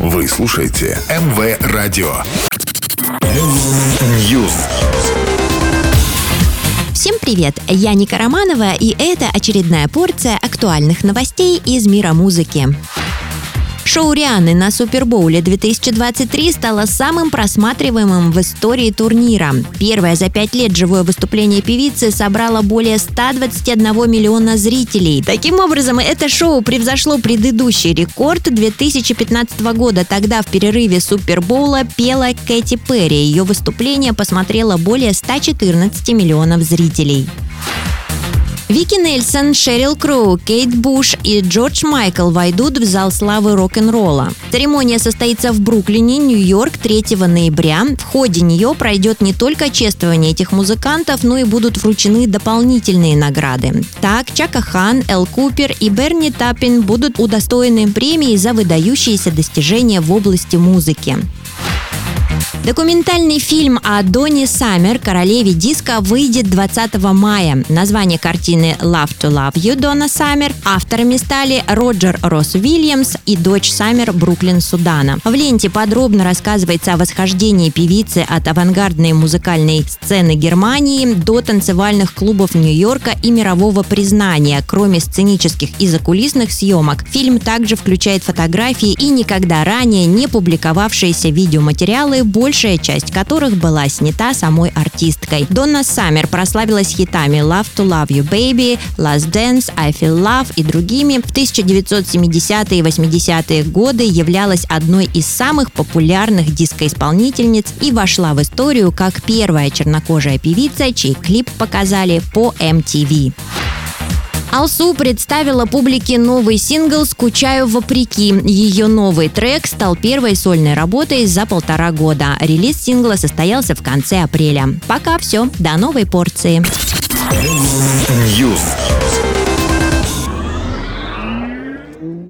Вы слушаете МВ Радио. News. Всем привет! Я Ника Романова, и это очередная порция актуальных новостей из мира музыки. Шоу Рианы на Супербоуле 2023 стало самым просматриваемым в истории турнира. Первое за пять лет живое выступление певицы собрало более 121 миллиона зрителей. Таким образом, это шоу превзошло предыдущий рекорд 2015 года. Тогда в перерыве Супербоула пела Кэти Перри. Ее выступление посмотрело более 114 миллионов зрителей. Вики Нельсон, Шерил Кроу, Кейт Буш и Джордж Майкл войдут в зал славы рок-н-ролла. Церемония состоится в Бруклине, Нью-Йорк 3 ноября. В ходе нее пройдет не только чествование этих музыкантов, но и будут вручены дополнительные награды. Так, Чака Хан, Эл Купер и Берни Таппин будут удостоены премии за выдающиеся достижения в области музыки. Документальный фильм о Донни Саммер, королеве диска, выйдет 20 мая. Название картины «Love to Love You» Дона Саммер. Авторами стали Роджер Росс Уильямс и дочь Саммер Бруклин Судана. В ленте подробно рассказывается о восхождении певицы от авангардной музыкальной сцены Германии до танцевальных клубов Нью-Йорка и мирового признания. Кроме сценических и закулисных съемок, фильм также включает фотографии и никогда ранее не публиковавшиеся видеоматериалы большая часть которых была снята самой артисткой. Донна Саммер прославилась хитами «Love to Love You Baby», «Last Dance», «I Feel Love» и другими. В 1970-е и 80-е годы являлась одной из самых популярных дискоисполнительниц и вошла в историю как первая чернокожая певица, чей клип показали по MTV. Алсу представила публике новый сингл «Скучаю вопреки». Ее новый трек стал первой сольной работой за полтора года. Релиз сингла состоялся в конце апреля. Пока все, до новой порции. News.